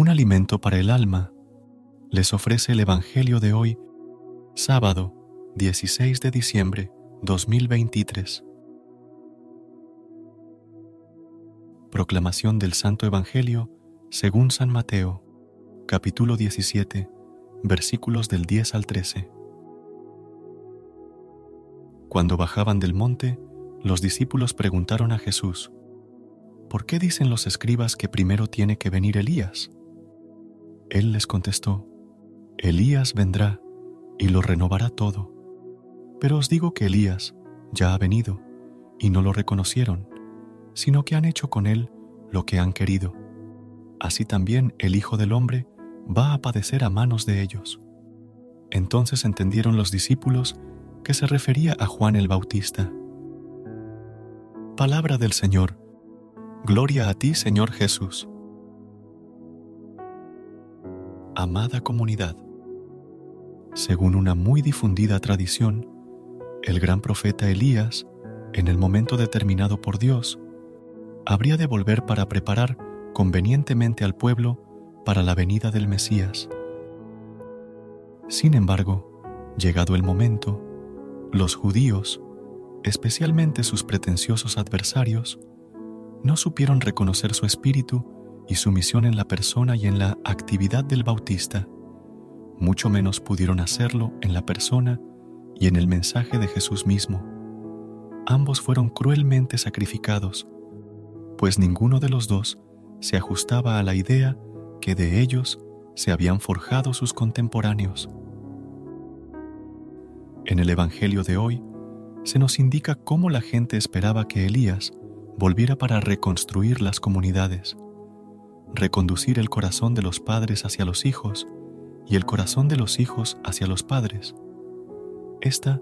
Un alimento para el alma, les ofrece el Evangelio de hoy, sábado 16 de diciembre 2023. Proclamación del Santo Evangelio según San Mateo, capítulo 17, versículos del 10 al 13. Cuando bajaban del monte, los discípulos preguntaron a Jesús, ¿por qué dicen los escribas que primero tiene que venir Elías? Él les contestó, Elías vendrá y lo renovará todo. Pero os digo que Elías ya ha venido y no lo reconocieron, sino que han hecho con él lo que han querido. Así también el Hijo del Hombre va a padecer a manos de ellos. Entonces entendieron los discípulos que se refería a Juan el Bautista. Palabra del Señor. Gloria a ti, Señor Jesús. Amada comunidad, según una muy difundida tradición, el gran profeta Elías, en el momento determinado por Dios, habría de volver para preparar convenientemente al pueblo para la venida del Mesías. Sin embargo, llegado el momento, los judíos, especialmente sus pretenciosos adversarios, no supieron reconocer su espíritu y su misión en la persona y en la actividad del Bautista, mucho menos pudieron hacerlo en la persona y en el mensaje de Jesús mismo. Ambos fueron cruelmente sacrificados, pues ninguno de los dos se ajustaba a la idea que de ellos se habían forjado sus contemporáneos. En el Evangelio de hoy se nos indica cómo la gente esperaba que Elías volviera para reconstruir las comunidades reconducir el corazón de los padres hacia los hijos y el corazón de los hijos hacia los padres. Esta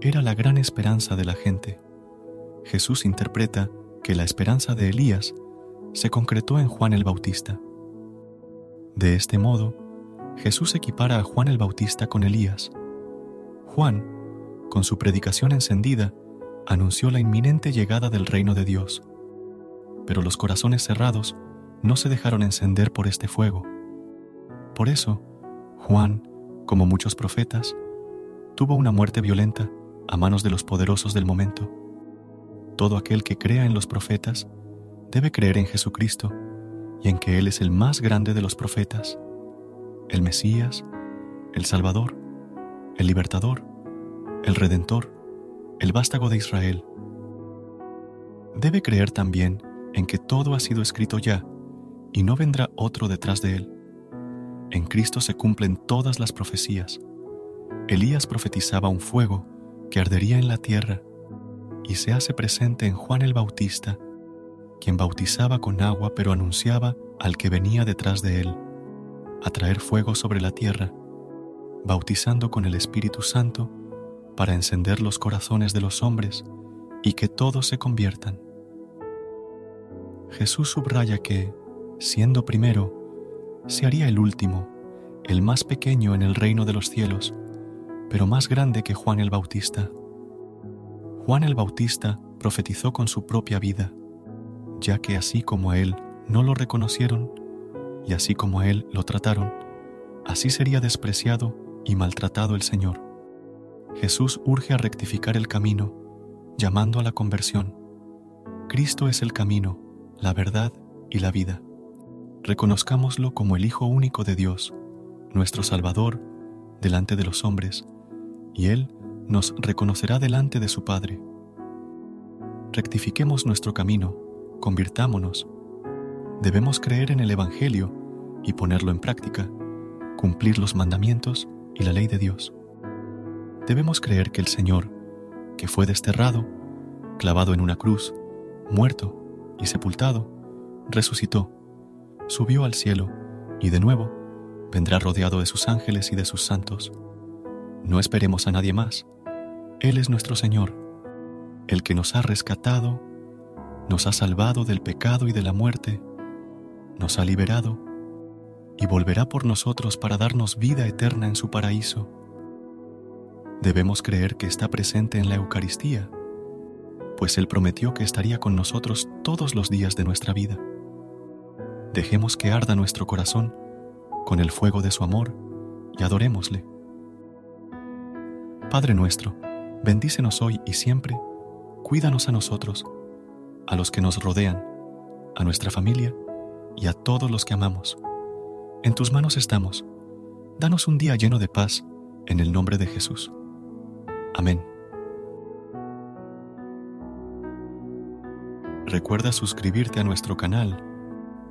era la gran esperanza de la gente. Jesús interpreta que la esperanza de Elías se concretó en Juan el Bautista. De este modo, Jesús equipara a Juan el Bautista con Elías. Juan, con su predicación encendida, anunció la inminente llegada del reino de Dios. Pero los corazones cerrados no se dejaron encender por este fuego. Por eso, Juan, como muchos profetas, tuvo una muerte violenta a manos de los poderosos del momento. Todo aquel que crea en los profetas debe creer en Jesucristo y en que Él es el más grande de los profetas, el Mesías, el Salvador, el Libertador, el Redentor, el vástago de Israel. Debe creer también en que todo ha sido escrito ya y no vendrá otro detrás de él. En Cristo se cumplen todas las profecías. Elías profetizaba un fuego que ardería en la tierra y se hace presente en Juan el Bautista, quien bautizaba con agua pero anunciaba al que venía detrás de él, a traer fuego sobre la tierra, bautizando con el Espíritu Santo para encender los corazones de los hombres y que todos se conviertan. Jesús subraya que, siendo primero, se haría el último, el más pequeño en el reino de los cielos, pero más grande que Juan el Bautista. Juan el Bautista profetizó con su propia vida, ya que así como a él no lo reconocieron, y así como a él lo trataron, así sería despreciado y maltratado el Señor. Jesús urge a rectificar el camino, llamando a la conversión. Cristo es el camino, la verdad y la vida reconozcámoslo como el Hijo único de Dios, nuestro Salvador, delante de los hombres, y Él nos reconocerá delante de su Padre. Rectifiquemos nuestro camino, convirtámonos. Debemos creer en el Evangelio y ponerlo en práctica, cumplir los mandamientos y la ley de Dios. Debemos creer que el Señor, que fue desterrado, clavado en una cruz muerto y sepultado, resucitó, subió al cielo y de nuevo vendrá rodeado de sus ángeles y de sus santos. No esperemos a nadie más. Él es nuestro Señor, el que nos ha rescatado, nos ha salvado del pecado y de la muerte, nos ha liberado y volverá por nosotros para darnos vida eterna en su paraíso. Debemos creer que está presente en la Eucaristía, pues Él prometió que estaría con nosotros todos los días de nuestra vida. Dejemos que arda nuestro corazón con el fuego de su amor y adorémosle. Padre nuestro, bendícenos hoy y siempre, cuídanos a nosotros, a los que nos rodean, a nuestra familia y a todos los que amamos. En tus manos estamos. Danos un día lleno de paz, en el nombre de Jesús. Amén. Recuerda suscribirte a nuestro canal